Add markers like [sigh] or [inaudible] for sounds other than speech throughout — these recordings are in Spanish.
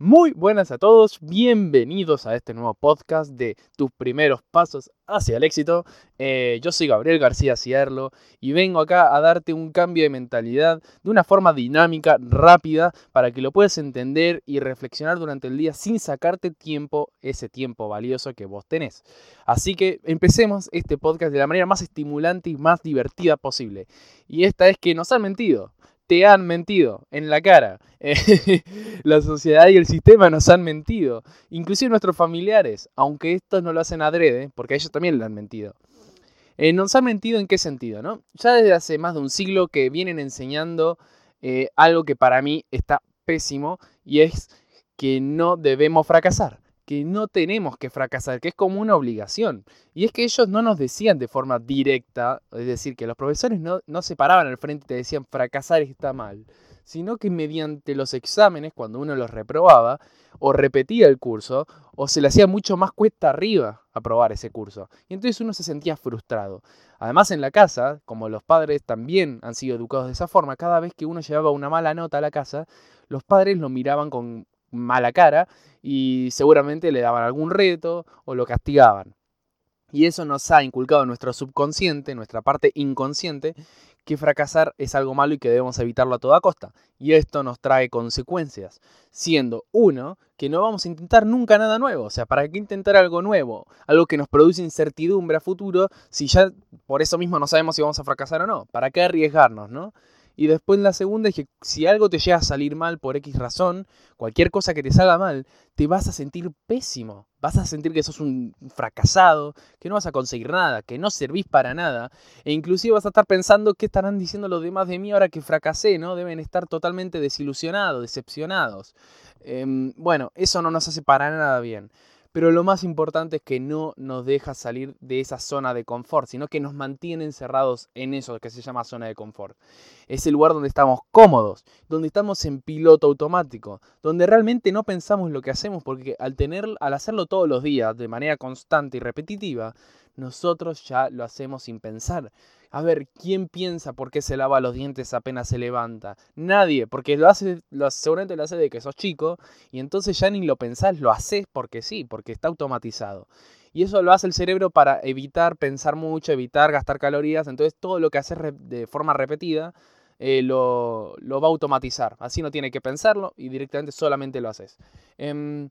Muy buenas a todos, bienvenidos a este nuevo podcast de tus primeros pasos hacia el éxito. Eh, yo soy Gabriel García Cierlo y vengo acá a darte un cambio de mentalidad de una forma dinámica, rápida, para que lo puedas entender y reflexionar durante el día sin sacarte tiempo, ese tiempo valioso que vos tenés. Así que empecemos este podcast de la manera más estimulante y más divertida posible. Y esta es que nos han mentido te han mentido en la cara. [laughs] la sociedad y el sistema nos han mentido. Inclusive nuestros familiares, aunque estos no lo hacen adrede, porque a ellos también le han mentido. Eh, nos han mentido en qué sentido, ¿no? Ya desde hace más de un siglo que vienen enseñando eh, algo que para mí está pésimo y es que no debemos fracasar que no tenemos que fracasar, que es como una obligación. Y es que ellos no nos decían de forma directa, es decir, que los profesores no, no se paraban al frente y te decían fracasar está mal, sino que mediante los exámenes, cuando uno los reprobaba, o repetía el curso, o se le hacía mucho más cuesta arriba aprobar ese curso. Y entonces uno se sentía frustrado. Además en la casa, como los padres también han sido educados de esa forma, cada vez que uno llevaba una mala nota a la casa, los padres lo miraban con mala cara y seguramente le daban algún reto o lo castigaban. Y eso nos ha inculcado en nuestro subconsciente, nuestra parte inconsciente, que fracasar es algo malo y que debemos evitarlo a toda costa. Y esto nos trae consecuencias, siendo uno, que no vamos a intentar nunca nada nuevo. O sea, ¿para qué intentar algo nuevo? Algo que nos produce incertidumbre a futuro, si ya por eso mismo no sabemos si vamos a fracasar o no. ¿Para qué arriesgarnos, no? Y después la segunda es que si algo te llega a salir mal por X razón, cualquier cosa que te salga mal, te vas a sentir pésimo. Vas a sentir que sos un fracasado, que no vas a conseguir nada, que no servís para nada. E inclusive vas a estar pensando qué estarán diciendo los demás de mí ahora que fracasé, ¿no? Deben estar totalmente desilusionados, decepcionados. Em, bueno, eso no nos hace para nada bien. Pero lo más importante es que no nos deja salir de esa zona de confort, sino que nos mantiene encerrados en eso que se llama zona de confort. Es el lugar donde estamos cómodos, donde estamos en piloto automático, donde realmente no pensamos lo que hacemos, porque al, tener, al hacerlo todos los días de manera constante y repetitiva, nosotros ya lo hacemos sin pensar. A ver, ¿quién piensa por qué se lava los dientes apenas se levanta? Nadie, porque lo hace, lo, seguramente lo hace de que sos chico y entonces ya ni lo pensás, lo haces porque sí, porque está automatizado. Y eso lo hace el cerebro para evitar pensar mucho, evitar gastar calorías. Entonces todo lo que haces de forma repetida eh, lo, lo, va a automatizar. Así no tiene que pensarlo y directamente solamente lo haces. Em,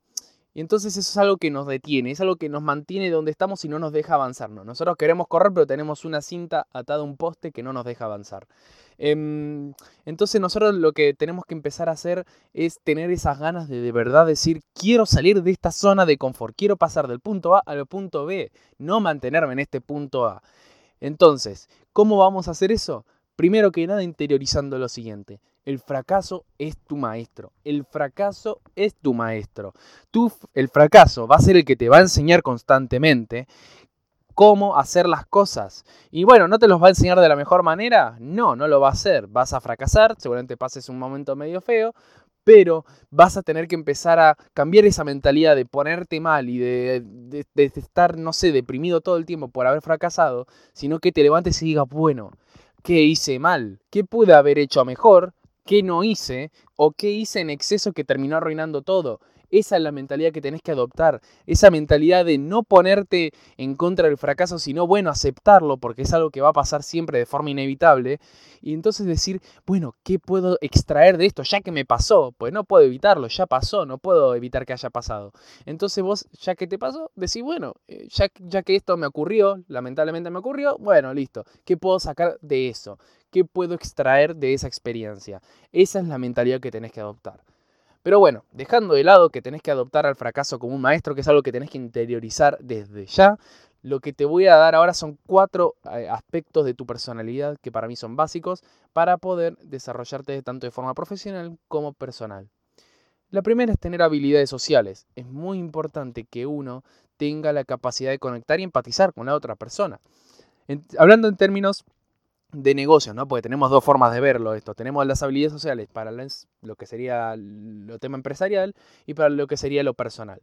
y entonces eso es algo que nos detiene, es algo que nos mantiene donde estamos y no nos deja avanzar. Nosotros queremos correr, pero tenemos una cinta atada a un poste que no nos deja avanzar. Em, entonces nosotros lo que tenemos que empezar a hacer es tener esas ganas de de verdad decir, quiero salir de esta zona de confort, quiero pasar del punto A al punto B, no mantenerme en este punto A. Entonces, ¿cómo vamos a hacer eso? Primero que nada, interiorizando lo siguiente. El fracaso es tu maestro. El fracaso es tu maestro. Tú, el fracaso va a ser el que te va a enseñar constantemente cómo hacer las cosas. Y bueno, ¿no te los va a enseñar de la mejor manera? No, no lo va a hacer. Vas a fracasar, seguramente pases un momento medio feo, pero vas a tener que empezar a cambiar esa mentalidad de ponerte mal y de, de, estar, no sé, deprimido todo el tiempo por haber fracasado, sino que te levantes y digas, bueno, ¿qué hice mal? ¿Qué pude haber hecho mejor? Qué no hice o qué hice en exceso que terminó arruinando todo. Esa es la mentalidad que tenés que adoptar. Esa mentalidad de no ponerte en contra del fracaso, sino, bueno, aceptarlo, porque es algo que va a pasar siempre de forma inevitable. Y entonces decir, bueno, ¿qué puedo extraer de esto? Ya que me pasó, pues no puedo evitarlo, ya pasó, no puedo evitar que haya pasado. Entonces vos, ya que te pasó, decís, bueno, eh, ya, ya que esto me ocurrió, lamentablemente me ocurrió, bueno, listo. ¿Qué puedo sacar de eso? ¿Qué puedo extraer de esa experiencia? Esa es la mentalidad que tenés que adoptar. Pero bueno, dejando de lado que tenés que adoptar al fracaso como un maestro, que es algo que tenés que interiorizar desde ya, lo que te voy a dar ahora son cuatro eh, aspectos de tu personalidad que para mí son básicos para poder desarrollarte tanto de forma profesional como personal. La primera es tener habilidades sociales. Es muy importante que uno tenga la capacidad de conectar y empatizar con la otra persona. hablando en términos de negocios, ¿no? Porque tenemos dos formas de verlo esto. Tenemos las habilidades sociales para lo que sería lo tema empresarial y para lo que sería lo personal.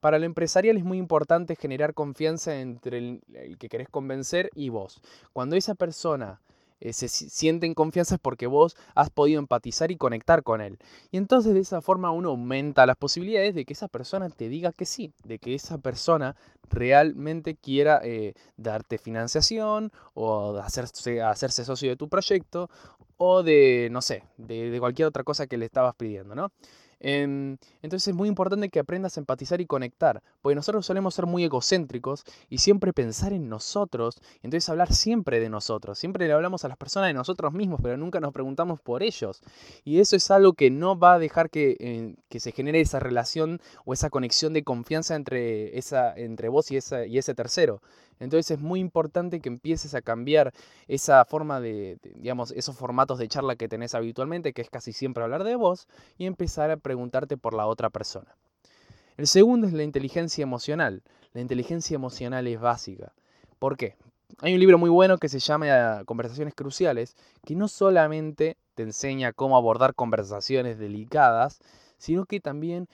Para lo empresarial es muy importante generar confianza entre el, que querés convencer y vos. Cuando esa persona eh, se sienten confianza porque vos has podido empatizar y conectar con él. Y entonces de esa forma uno aumenta las posibilidades de que esa persona te diga que sí, de que esa persona realmente quiera eh, darte financiación o hacerse, hacerse socio de tu proyecto o de, no sé, de cualquier otra cosa que le estabas pidiendo, ¿no? Em, entonces es muy importante que aprendas a empatizar y conectar, porque nosotros solemos ser muy egocéntricos y siempre pensar en nosotros, entonces hablar siempre de nosotros, siempre le hablamos a las personas de nosotros mismos, pero nunca nos preguntamos por ellos. Y eso es algo que no va a dejar que, eh, que se genere esa relación o esa conexión de confianza entre, esa, entre vos y, esa, y ese tercero. Entonces es muy importante que empieces a cambiar esa forma de, digamos, esos formatos de charla que tenés habitualmente, que es casi siempre hablar de vos, y empezar a preguntarte por la otra persona. El segundo es la inteligencia emocional. La inteligencia emocional es básica. ¿Por qué? Hay un libro muy bueno que se llama Conversaciones Cruciales, que no solamente te enseña cómo abordar conversaciones delicadas, sino que también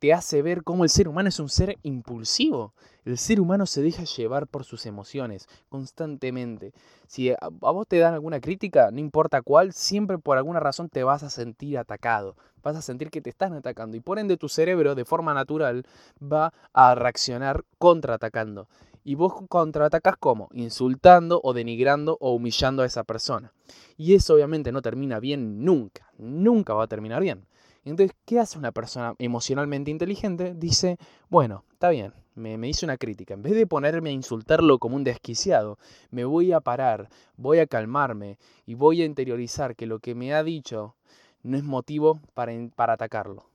te hace ver cómo el ser humano es un ser impulsivo. El ser humano se deja llevar por sus emociones constantemente. Si a, vos te dan alguna crítica, no importa cuál, siempre por alguna razón te vas a sentir atacado. Vas a sentir que te están atacando y por ende tu cerebro de forma natural va a reaccionar contraatacando. Y vos contraatacás como? Insultando o denigrando o humillando a esa persona. Y eso obviamente no termina bien nunca. Nunca va a terminar bien. Entonces, ¿qué hace una persona emocionalmente inteligente? Dice, bueno, está bien, me, me hizo una crítica. En vez de ponerme a insultarlo como un desquiciado, me voy a parar, voy a calmarme y voy a interiorizar que lo que me ha dicho no es motivo para, para atacarlo.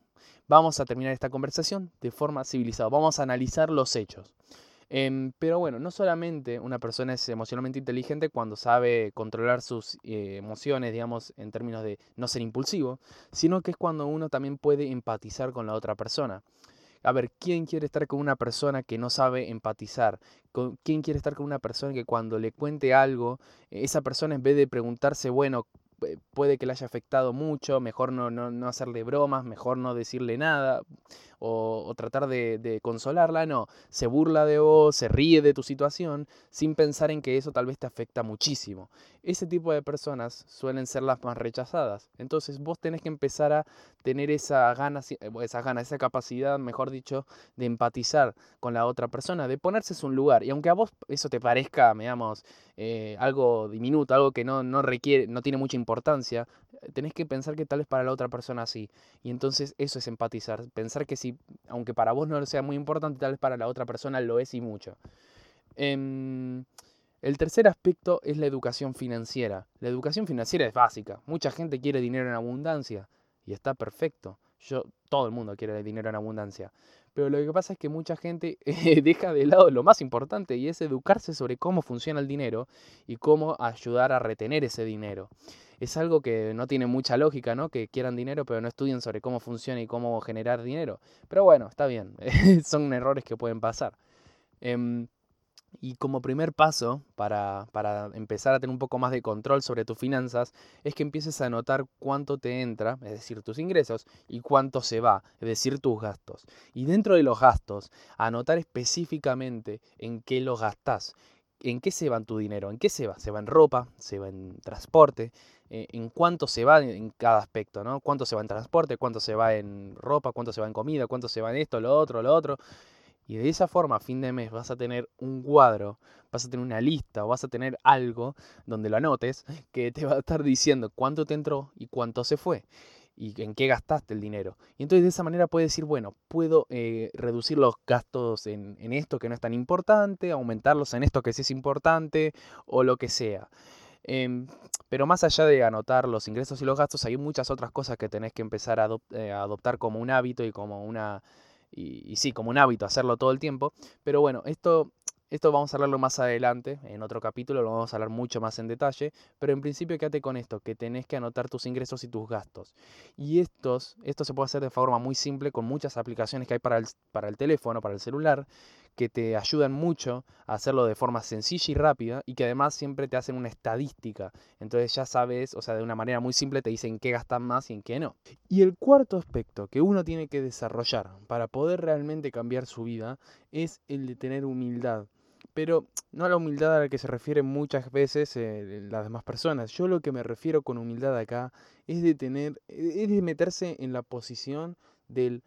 Vamos a terminar esta conversación de forma civilizada. Vamos a analizar los hechos. Em, pero bueno, no solamente una persona es emocionalmente inteligente cuando sabe controlar sus eh, emociones, digamos, en términos de no ser impulsivo, sino que es cuando uno también puede empatizar con la otra persona. A ver, ¿quién quiere estar con una persona que no sabe empatizar? ¿Quién quiere estar con una persona que cuando le cuente algo, esa persona en vez de preguntarse, bueno, puede que le haya afectado mucho, mejor no, no, no hacerle bromas, mejor no decirle nada, o, tratar de, consolarla, no, se burla de vos, se ríe de tu situación, sin pensar en que eso tal vez te afecta muchísimo. Ese tipo de personas suelen ser las más rechazadas. Entonces vos tenés que empezar a tener esa gana, eh, esa gana, esa capacidad, mejor dicho, de empatizar con la otra persona, de ponerse en un lugar. Y aunque a vos eso te parezca, digamos, eh, algo diminuto, algo que no, no requiere, no tiene mucha tenés que pensar que tal vez para la otra persona sí. Y entonces eso es empatizar. Pensar que si, aunque para vos no sea muy importante, tal vez para la otra persona lo es y mucho. Em, el tercer aspecto es la educación financiera. La educación financiera es básica. Mucha gente quiere dinero en abundancia y está perfecto. Yo, todo el mundo quiere dinero en abundancia. Pero lo que pasa es que mucha gente [laughs] deja de lado lo más importante y es educarse sobre cómo funciona el dinero y cómo ayudar a retener ese dinero es algo que no tiene mucha lógica, ¿no? Que quieran dinero pero no estudien sobre cómo funciona y cómo generar dinero. Pero bueno, está bien, [laughs] son errores que pueden pasar. Em, y como primer paso para, para, empezar a tener un poco más de control sobre tus finanzas es que empieces a notar cuánto te entra, es decir, tus ingresos, y cuánto se va, es decir, tus gastos. Y dentro de los gastos, anotar específicamente en qué lo gastas. ¿En qué se va tu dinero? ¿En qué se va? ¿Se va en ropa? ¿Se va en transporte? Eh, en cuánto se va en cada aspecto, ¿no? Cuánto se va en transporte, cuánto se va en ropa, cuánto se va en comida, cuánto se va en esto, lo otro, lo otro. Y de esa forma, a fin de mes, vas a tener un cuadro, vas a tener una lista o vas a tener algo donde lo anotes que te va a estar diciendo cuánto te entró y cuánto se fue y en qué gastaste el dinero. Y entonces de esa manera puedes decir, bueno, puedo eh, reducir los gastos en, en, esto que no es tan importante, aumentarlos en esto que sí es importante o lo que sea. Em, pero más allá de anotar los ingresos y los gastos, hay muchas otras cosas que tenés que empezar a, eh, adoptar como un hábito y como una... Y, y, sí, como un hábito, hacerlo todo el tiempo. Pero bueno, esto esto vamos a hablarlo más adelante, en otro capítulo, lo vamos a hablar mucho más en detalle, pero en principio quédate con esto, que tenés que anotar tus ingresos y tus gastos. Y estos, esto se puede hacer de forma muy simple con muchas aplicaciones que hay para el, para el teléfono, para el celular, que te ayudan mucho a hacerlo de forma sencilla y rápida y que además siempre te hacen una estadística. Entonces ya sabes, o sea, de una manera muy simple te dicen qué gastas más y en qué no. Y el cuarto aspecto que uno tiene que desarrollar para poder realmente cambiar su vida es el de tener humildad pero no a la humildad a la que se refieren muchas veces eh, las demás personas. Yo lo que me refiero con humildad acá es de tener, es de meterse en la posición del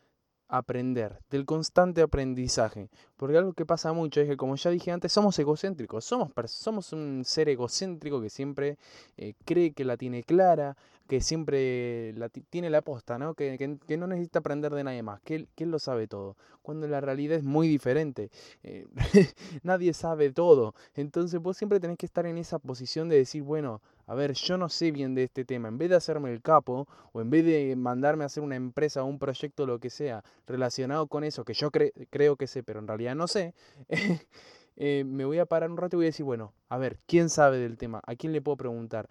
aprender, del constante aprendizaje. Porque algo que pasa mucho es que, como ya dije antes, somos egocéntricos, somos, somos un ser egocéntrico que siempre eh, cree que la tiene clara, que siempre la tiene la posta, ¿no? Que, que, no necesita aprender de nadie más, que él, que él, lo sabe todo, cuando la realidad es muy diferente. Eh, [laughs] nadie sabe todo, entonces vos siempre tenés que estar en esa posición de decir, bueno, a ver, yo no sé bien de este tema, en vez de hacerme el capo o en vez de mandarme a hacer una empresa o un proyecto, lo que sea, relacionado con eso, que yo creo que sé, pero en realidad no sé, [laughs] eh, me voy a parar un rato y voy a decir, bueno, a ver, ¿quién sabe del tema? ¿A quién le puedo preguntar?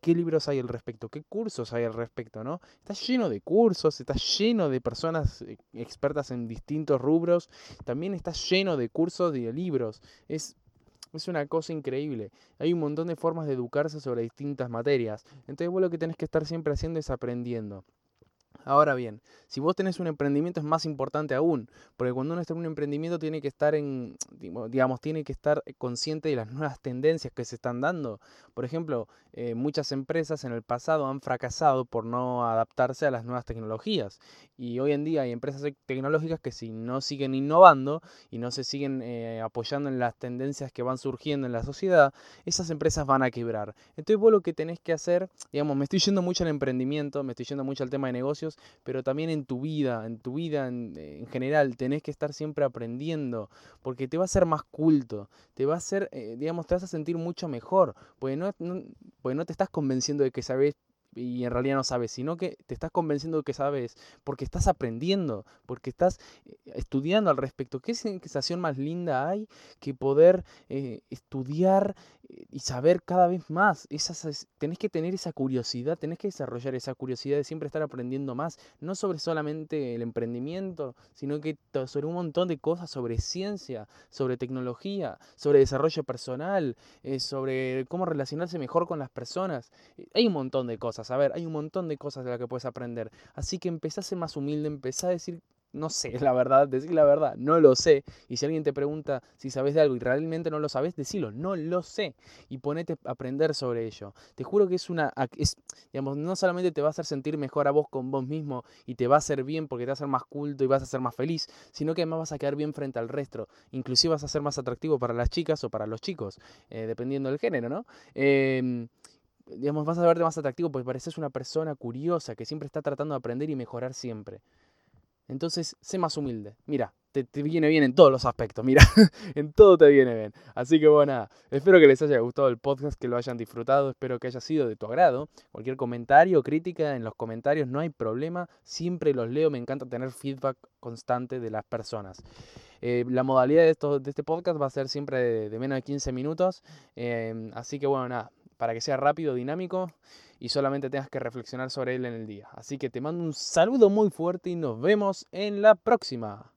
¿Qué libros hay al respecto? ¿Qué cursos hay al respecto? ¿no? Está lleno de cursos, está lleno de personas eh, expertas en distintos rubros, también está lleno de cursos y de libros. Es es una cosa increíble. Hay un montón de formas de educarse sobre distintas materias. Entonces vos lo que tenés que estar siempre haciendo es aprendiendo. Ahora bien, si vos tenés un emprendimiento es más importante aún, porque cuando uno está en un emprendimiento tiene que estar en, digamos, tiene que estar consciente de las nuevas tendencias que se están dando. Por ejemplo, eh, muchas empresas en el pasado han fracasado por no adaptarse a las nuevas tecnologías. Y hoy en día hay empresas tecnológicas que si no siguen innovando y no se siguen eh, apoyando en las tendencias que van surgiendo en la sociedad, esas empresas van a quebrar. Entonces vos lo que tenés que hacer, digamos, me estoy yendo mucho al emprendimiento, me estoy yendo mucho al tema de negocios, pero también en tu vida, en tu vida en, general, tenés que estar siempre aprendiendo, porque te va a ser más culto, te va a hacer, eh, digamos, te vas a sentir mucho mejor, porque no, no, porque no te estás convenciendo de que sabes y en realidad no sabes, sino que te estás convenciendo de que sabes porque estás aprendiendo, porque estás eh, estudiando al respecto. ¿Qué sensación más linda hay que poder eh, estudiar eh, y saber cada vez más? Esas, tenés que tener esa curiosidad, tenés que desarrollar esa curiosidad de siempre estar aprendiendo más, no sobre solamente el emprendimiento, sino que sobre un montón de cosas, sobre ciencia, sobre tecnología, sobre desarrollo personal, sobre cómo relacionarse mejor con las personas. Hay un montón de cosas a ver, hay un montón de cosas de las que puedes aprender. Así que empezá a ser más humilde, empezá a decir, no sé, [laughs] la verdad, decir la verdad, no lo sé. Y si alguien te pregunta si sabes de algo y realmente no lo sabes, decilo, no lo sé. Y ponete a aprender sobre ello. Te juro que es una, es, digamos, no solamente te va a hacer sentir mejor a vos con vos mismo y te va a hacer bien porque te va a hacer más culto y vas a ser más feliz, sino que además vas a quedar bien frente al resto. Inclusive vas a ser más atractivo para las chicas o para los chicos, eh, dependiendo del género, ¿no? Eh, digamos, vas a verte más atractivo porque pareces una persona curiosa que siempre está tratando de aprender y mejorar siempre. Entonces, sé más humilde. Mira, te, viene bien en todos los aspectos, mira, [laughs] en todo te viene bien. Así que bueno, espero que les haya gustado el podcast, que lo hayan disfrutado, espero que haya sido de tu agrado. Cualquier comentario o crítica en los comentarios, no hay problema, siempre los leo, me encanta tener feedback constante de las personas. Eh, la modalidad de, esto, de este podcast va a ser siempre de, menos de 15 minutos, eh, así que bueno, nada, para que sea rápido, dinámico y solamente tengas que reflexionar sobre él en el día. Así que te mando un saludo muy fuerte y nos vemos en la próxima.